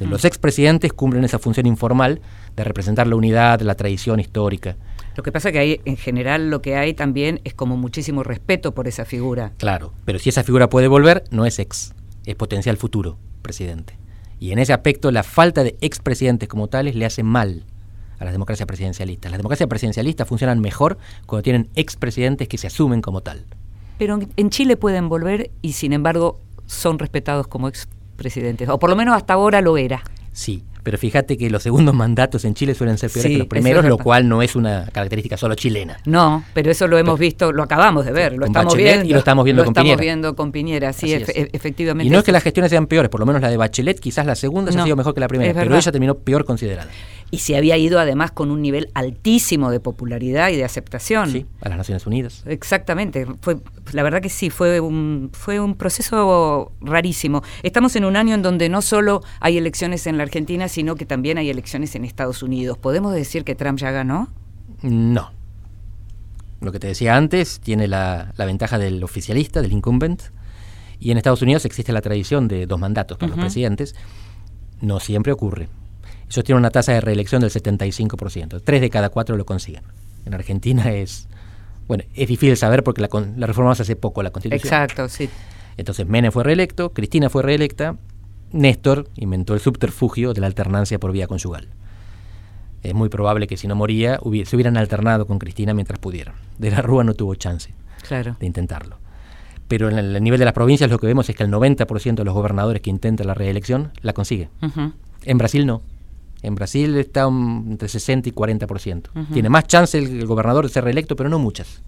Mm. Los expresidentes cumplen esa función informal de representar la unidad, la tradición histórica. Lo que pasa es que hay, en general lo que hay también es como muchísimo respeto por esa figura. Claro, pero si esa figura puede volver, no es ex, es potencial futuro presidente. Y en ese aspecto la falta de expresidentes como tales le hace mal a las democracias presidencialistas. Las democracias presidencialistas funcionan mejor cuando tienen expresidentes que se asumen como tal. Pero en Chile pueden volver y sin embargo son respetados como expresidentes, o por lo menos hasta ahora lo era. Sí, Pero fíjate que los segundos mandatos en Chile suelen ser peores Sí, que los primeros, es lo cual no es una característica solo chilena. No, pero eso lo hemos visto, lo acabamos de ver, lo estamos Bachelet viendo. y lo estamos viendo lo con estamos Piñera. viendo con Piñera, sí, es. efectivamente. Y no es que las gestiones sean peores, por lo menos la de Bachelet, quizás la segunda haya No, sido mejor que la primera, pero ella terminó peor considerada. Y se había ido además con un nivel altísimo de popularidad y de aceptación. Sí, a las Naciones Unidas. Exactamente, fue, la verdad que sí, fue un, fue un proceso rarísimo. Estamos en un año en donde no solo hay elecciones en la Argentina, sino que también hay elecciones en Estados Unidos. ¿Podemos decir que Trump ya ganó? No. Lo que te decía antes tiene la, la ventaja del oficialista, del incumbent, y en Estados Unidos existe la tradición de dos mandatos para los presidentes. No siempre ocurre. Ellos tienen una tasa de reelección del 75%. Tres de cada cuatro lo consiguen. En Argentina es... Bueno, es difícil saber porque la, la reformamos hace poco la Constitución. Exacto, sí. Entonces Menem fue reelecto, Cristina fue reelecta, Néstor inventó el subterfugio de la alternancia por vía conyugal. Es muy probable que si no moría hubi- se hubieran alternado con Cristina mientras pudieran. De la Rúa no tuvo chance Claro. de intentarlo. Pero en el, el nivel de las provincias lo que vemos es que el 90% de los gobernadores que intentan la reelección la consigue. En Brasil no. En Brasil está un- entre 60 y 40%. Ujú. Tiene más chance el, el gobernador de ser reelecto, pero no muchas.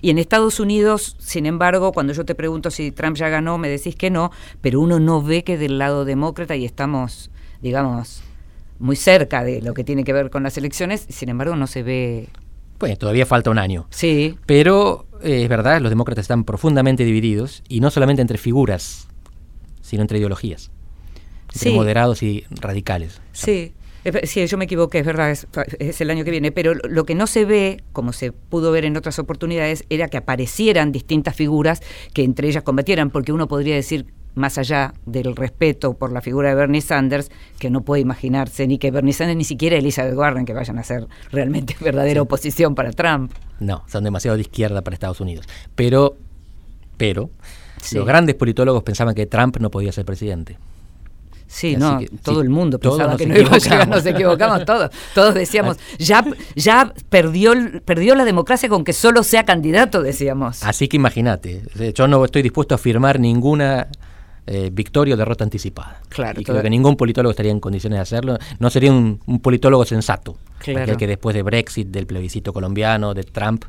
Y en Estados Unidos, sin embargo, cuando yo te pregunto si Trump ya ganó, me decís que no, pero uno no ve que del lado demócrata y estamos, digamos, muy cerca de lo que tiene que ver con las elecciones, sin embargo no se ve. Pues todavía falta un año. Sí, Pero eh, es verdad, los demócratas están profundamente divididos y no solamente entre figuras, sino entre ideologías. Sí. moderados y radicales. sí. Sí, yo me equivoqué, es verdad, es, es el año que viene, pero lo- que no se ve, como se pudo ver en otras oportunidades, era que aparecieran distintas figuras que entre ellas combatieran, porque uno podría decir, más allá del respeto por la figura de Bernie Sanders, que no puede imaginarse ni que Bernie Sanders ni siquiera Elizabeth Warren que vayan a ser realmente verdadera oposición para Trump. No, son demasiado de izquierda para Estados Unidos. Pero, pero, Sí. los grandes politólogos pensaban que Trump no podía ser presidente. Sí, Así no, que, todo sí, el mundo pensaba que no iba a llegar, nos equivocamos todos. Todos decíamos, ya, ya perdió, perdió la democracia con que solo sea candidato, decíamos. Así que imagínate, yo no estoy dispuesto a firmar ninguna eh, victoria o derrota anticipada. Claro, y creo que ningún politólogo estaría en condiciones de hacerlo. No sería un, un politólogo sensato. Claro. Aquel que después de Brexit, del plebiscito colombiano, de Trump,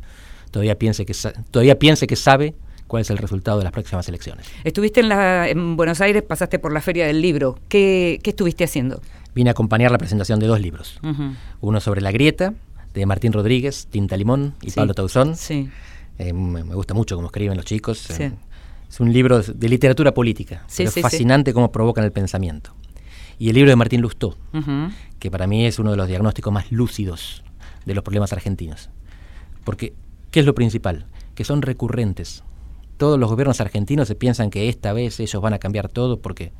todavía piense que todavía piense que sabe cuál es el resultado de las próximas elecciones. Estuviste en, la, en Buenos Aires, pasaste por la Feria del Libro. ¿Qué, qué estuviste haciendo? Vine a acompañar la presentación de dos libros. Uno sobre la grieta, de Martín Rodríguez, Tinta Limón y Sí. Pablo Tauzón. Sí. Eh, me, gusta mucho cómo escriben los chicos. Sí. Eh, es un libro de literatura política. Sí, pero sí, sí. es fascinante cómo provocan el pensamiento. Y el libro de Martín Lustó, que para mí es uno de los diagnósticos más lúcidos de los problemas argentinos. Porque, ¿qué es lo principal? Que son recurrentes. Todos los gobiernos argentinos se piensan que esta vez ellos van a cambiar todo porque...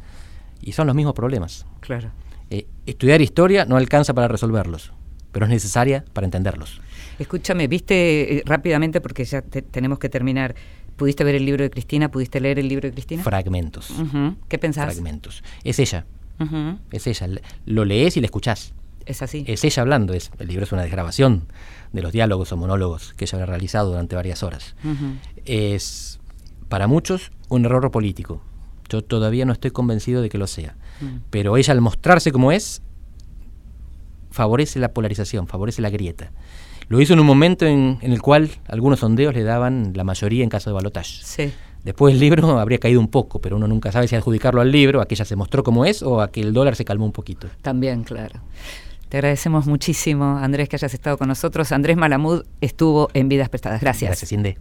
Y son los mismos problemas. Claro. Eh, estudiar historia no alcanza para resolverlos, pero es necesaria para entenderlos. Escúchame, viste eh, rápidamente, porque ya te- tenemos que terminar. ¿Pudiste ver el libro de Cristina? ¿Pudiste leer el libro de Cristina? Fragmentos. ¿Qué pensás? Fragmentos. Es ella, es ella. Lo lees y la escuchás. Es así. Es ella hablando. Es, el libro es una desgrabación de los diálogos o monólogos que ella había realizado durante varias horas. Es, para muchos, un error político. Yo todavía no estoy convencido de que lo sea. Mm. Pero ella, al mostrarse como es, favorece la polarización, favorece la grieta. Lo hizo en un momento en, en el cual algunos sondeos le daban la mayoría en caso de balotaje. Sí. Después el libro habría caído un poco, pero uno nunca sabe si adjudicarlo al libro, a que ella se mostró como es o a que el dólar se calmó un poquito. También, claro. Te agradecemos muchísimo, Andrés, que hayas estado con nosotros. Andrés Malamud estuvo en Vidas Prestadas. Gracias. Gracias, Inde.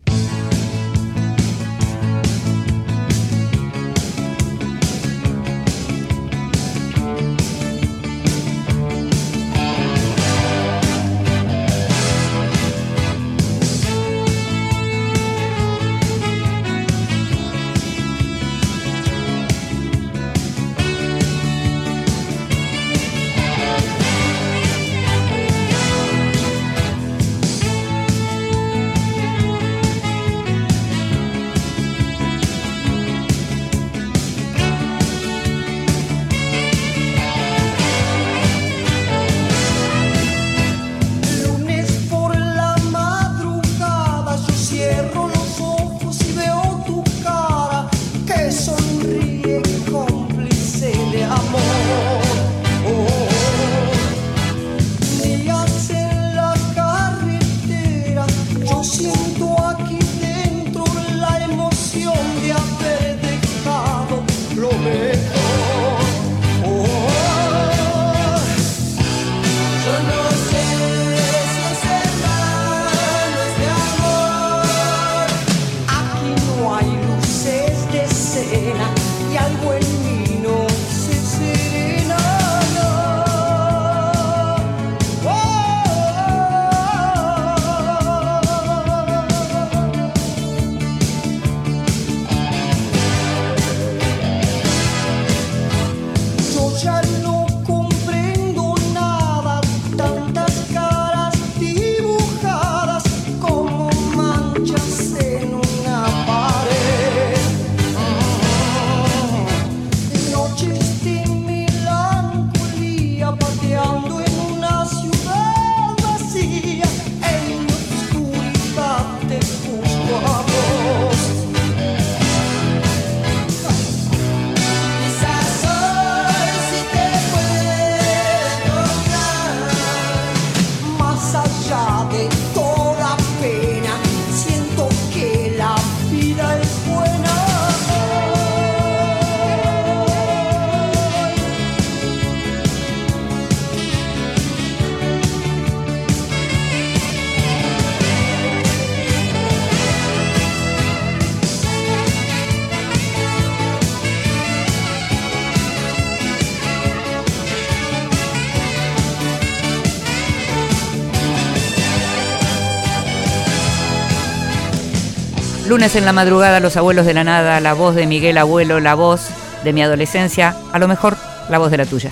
En la madrugada, Los Abuelos de la Nada, la voz de Miguel Abuelo, la voz de mi adolescencia, a lo mejor la voz de la tuya.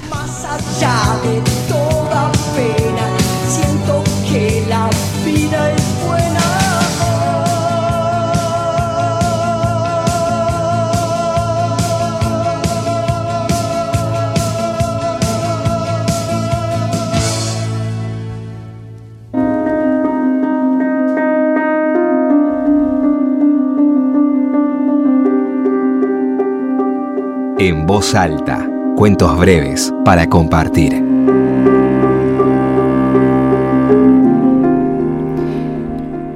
Voz alta, cuentos breves para compartir.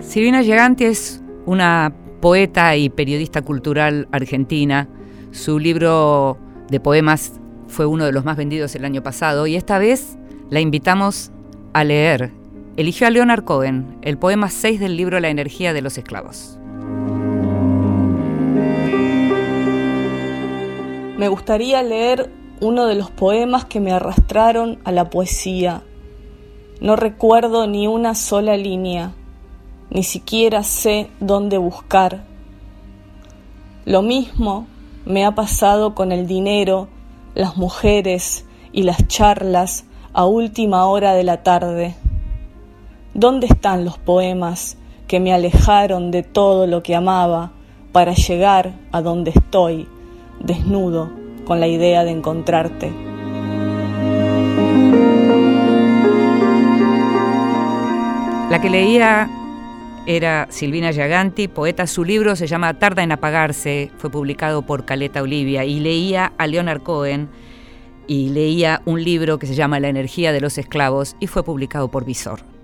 Silvina Giganti es una poeta y periodista cultural argentina. Su libro de poemas fue uno de los más vendidos el año pasado y esta vez la invitamos a leer. Eligió a Leonard Cohen, el poema 6 del libro La energía de los esclavos. Me gustaría leer uno de los poemas que me arrastraron a la poesía. No recuerdo ni una sola línea, ni siquiera sé dónde buscar. Lo mismo me ha pasado con el dinero, las mujeres y las charlas a última hora de la tarde. ¿Dónde están los poemas que me alejaron de todo lo que amaba para llegar a donde estoy, desnudo, con la idea de encontrarte? La que leía era Silvina Giaganti, poeta. Su libro se llama Tarda en apagarse, fue publicado por Caleta Olivia. Y leía a Leonard Cohen y leía un libro que se llama La energía de los esclavos y fue publicado por Visor.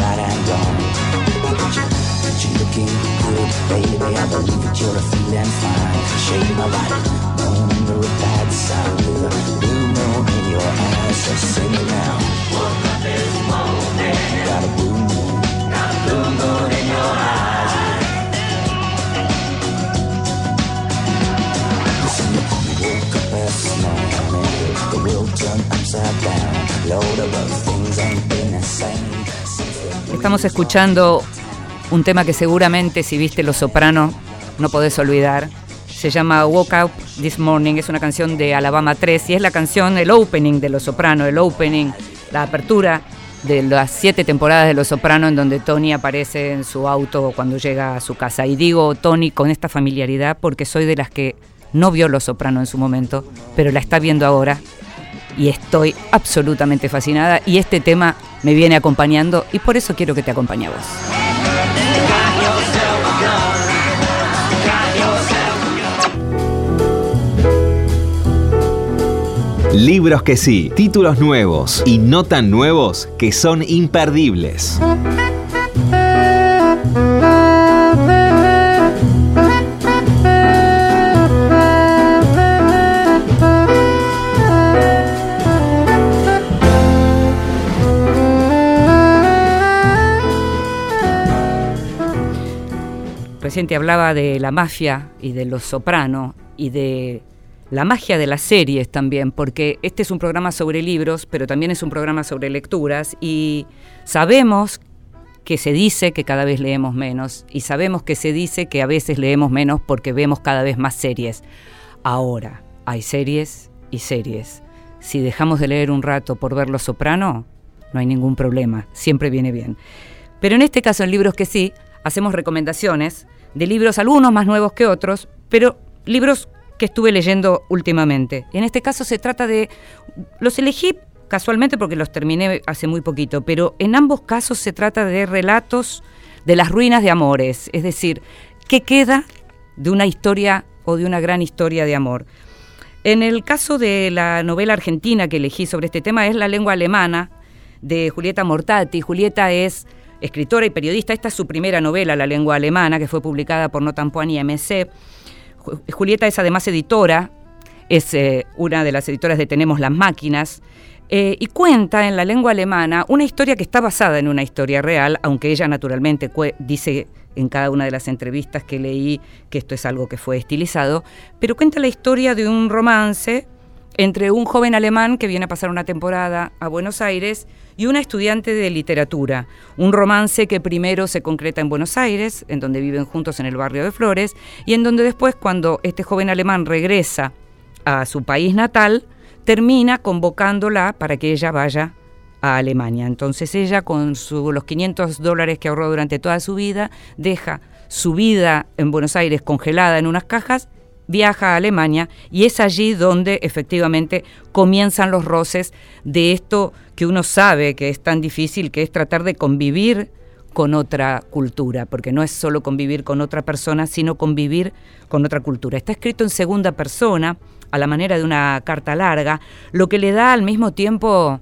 Right and wrong. But you, but you looking good, baby. I believe that you're feeling fine. My body, under a blue moon in your eyes. So sing now. Woke up this morning. Got a blue moon, got a blue moon in your eyes. Woke up this morning. The world turned upside down. Load of other Estamos escuchando un tema que seguramente si viste Los Soprano no podés olvidar. Se llama Woke Up This Morning, es una canción de Alabama 3 y es la canción, el opening de Los Soprano, el opening, la apertura de las siete temporadas de Los Soprano en donde Tony aparece en su auto cuando llega a su casa. Y digo Tony con esta familiaridad porque soy de las que no vio Los Soprano en su momento, pero la está viendo ahora y estoy absolutamente fascinada y este tema me viene acompañando y por eso quiero que te acompañe vos. Libros que sí, títulos nuevos y no tan nuevos que son imperdibles. Hablaba de la mafia y de los soprano y de la magia de las series también, porque este es un programa sobre libros, pero también es un programa sobre lecturas y sabemos que se dice que cada vez leemos menos y sabemos que se dice que a veces leemos menos porque vemos cada vez más series. Ahora, hay series y series. Si dejamos de leer un rato por ver Los Soprano, no hay ningún problema, siempre viene bien. Pero en este caso, en libros que sí, hacemos recomendaciones de libros, algunos más nuevos que otros, pero libros que estuve leyendo últimamente. En este caso se trata de... Los elegí casualmente porque los terminé hace muy poquito, pero en ambos casos se trata de relatos de las ruinas de amores, es decir, qué queda de una historia o de una gran historia de amor. En el caso de la novela argentina que elegí sobre este tema es La lengua alemana de Julieta Mortati. Julieta es escritora y periodista. Esta es su primera novela, La lengua alemana, que fue publicada por Notampoan y MC. Ju- Julieta es además editora, es eh, una de las editoras de Tenemos las Máquinas, eh, y cuenta en la lengua alemana una historia que está basada en una historia real, aunque ella naturalmente dice en cada una de las entrevistas que leí que esto es algo que fue estilizado, pero cuenta la historia de un romance entre un joven alemán que viene a pasar una temporada a Buenos Aires y una estudiante de literatura. Un romance que primero se concreta en Buenos Aires, en donde viven juntos en el barrio de Flores, y en donde después, cuando este joven alemán regresa a su país natal, termina convocándola para que ella vaya a Alemania. Entonces ella con los 500 dólares que ahorró durante toda su vida, deja su vida en Buenos Aires congelada en unas cajas, viaja a Alemania y es allí donde efectivamente comienzan los roces de esto que uno sabe que es tan difícil, que es tratar de convivir con otra cultura, porque no es solo convivir con otra persona, sino convivir con otra cultura. Está escrito en segunda persona, a la manera de una carta larga, lo que le da al mismo tiempo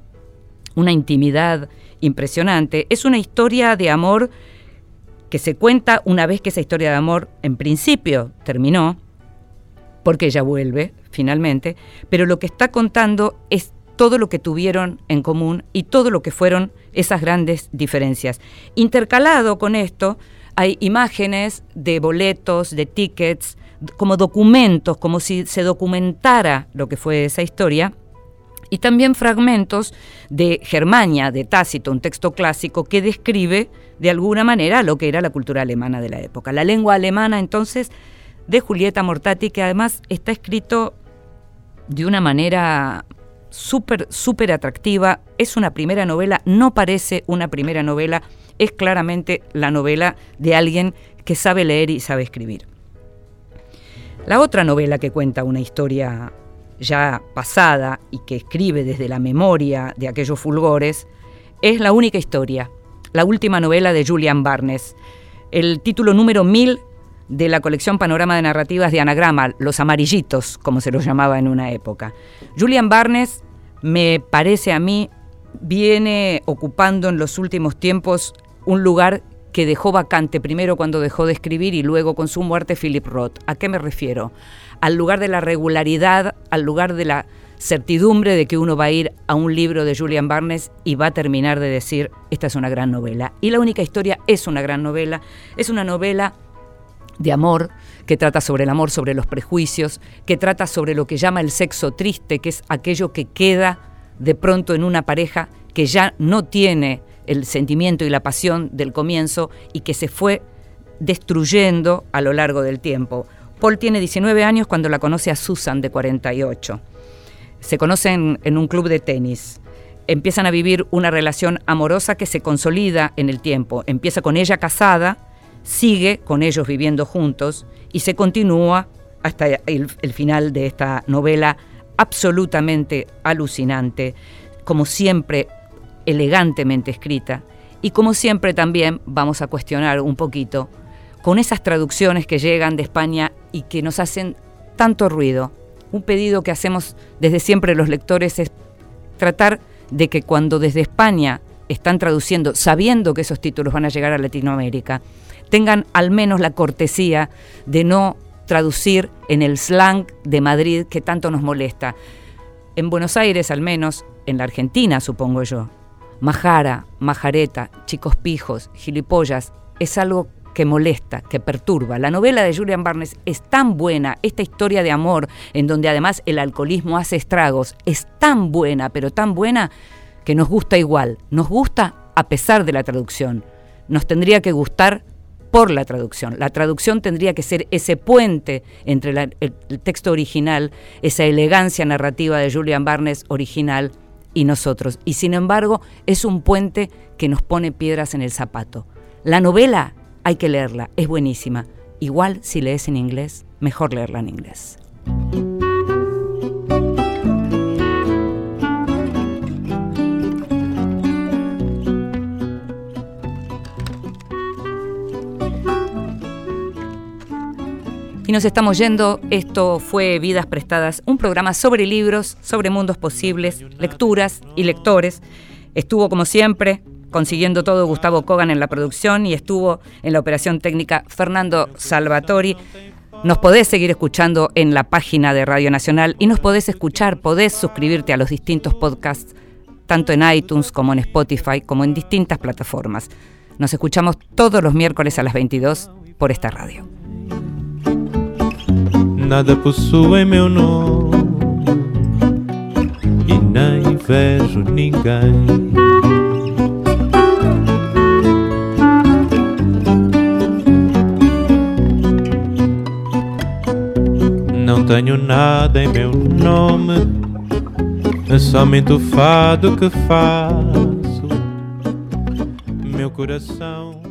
una intimidad impresionante. Es una historia de amor que se cuenta una vez que esa historia de amor en principio terminó, porque ella vuelve finalmente, pero lo que está contando es todo lo que tuvieron en común y todo lo que fueron esas grandes diferencias. Intercalado con esto, hay imágenes de boletos, de tickets, como documentos, como si se documentara lo que fue esa historia, y también fragmentos de Germania, de Tácito, un texto clásico que describe de alguna manera lo que era la cultura alemana de la época. La lengua alemana entonces de Julieta Mortati, que además está escrito de una manera súper, súper atractiva. Es una primera novela, no parece una primera novela, es claramente la novela de alguien que sabe leer y sabe escribir. La otra novela que cuenta una historia ya pasada y que escribe desde la memoria de aquellos fulgores es La única historia, la última novela de Julian Barnes, el título número 1000 de la colección Panorama de Narrativas de Anagrama, Los Amarillitos, como se los llamaba en una época. Julian Barnes, me parece a mí, viene ocupando en los últimos tiempos un lugar que dejó vacante primero cuando dejó de escribir y luego con su muerte Philip Roth. ¿A qué me refiero? Al lugar de la regularidad, al lugar de la certidumbre de que uno va a ir a un libro de Julian Barnes y va a terminar de decir, esta es una gran novela. Y la única historia es una gran novela, es una novela de amor, que trata sobre el amor, sobre los prejuicios, que trata sobre lo que llama el sexo triste, que es aquello que queda de pronto en una pareja que ya no tiene el sentimiento y la pasión del comienzo y que se fue destruyendo a lo largo del tiempo. Paul tiene 19 años cuando la conoce a Susan de 48. Se conocen en un club de tenis. Empiezan a vivir una relación amorosa que se consolida en el tiempo. Empieza con ella casada, sigue con ellos viviendo juntos y se continúa hasta el, final de esta novela absolutamente alucinante, como siempre elegantemente escrita y como siempre también vamos a cuestionar un poquito con esas traducciones que llegan de España y que nos hacen tanto ruido. Un pedido que hacemos desde siempre los lectores es tratar de que cuando desde España están traduciendo, sabiendo que esos títulos van a llegar a Latinoamérica, tengan al menos la cortesía de no traducir en el slang de Madrid que tanto nos molesta. En Buenos Aires, al menos, en la Argentina, supongo yo, majara, majareta, chicos pijos, gilipollas, es algo que molesta, que perturba. La novela de Julian Barnes es tan buena, esta historia de amor, en donde además el alcoholismo hace estragos, es tan buena, pero tan buena, que nos gusta igual. Nos gusta a pesar de la traducción. Nos tendría que gustar por la traducción. La traducción tendría que ser ese puente entre el, texto original, esa elegancia narrativa de Julian Barnes original y nosotros. Y sin embargo, es un puente que nos pone piedras en el zapato. La novela hay que leerla, es buenísima. Igual si lees en inglés, mejor leerla en inglés. Y nos estamos yendo. Esto fue Vidas Prestadas, un programa sobre libros, sobre mundos posibles, lecturas y lectores. Estuvo como siempre consiguiendo todo Gustavo Kogan en la producción y estuvo en la operación técnica Fernando Salvatori. Nos podés seguir escuchando en la página de Radio Nacional y nos podés escuchar, podés suscribirte a los distintos podcasts, tanto en iTunes como en Spotify, como en distintas plataformas. Nos escuchamos todos los miércoles a las 22 por esta radio. Nada possui meu nome E nem vejo ninguém. Não tenho nada em meu nome É somente o fado que faço. Meu coração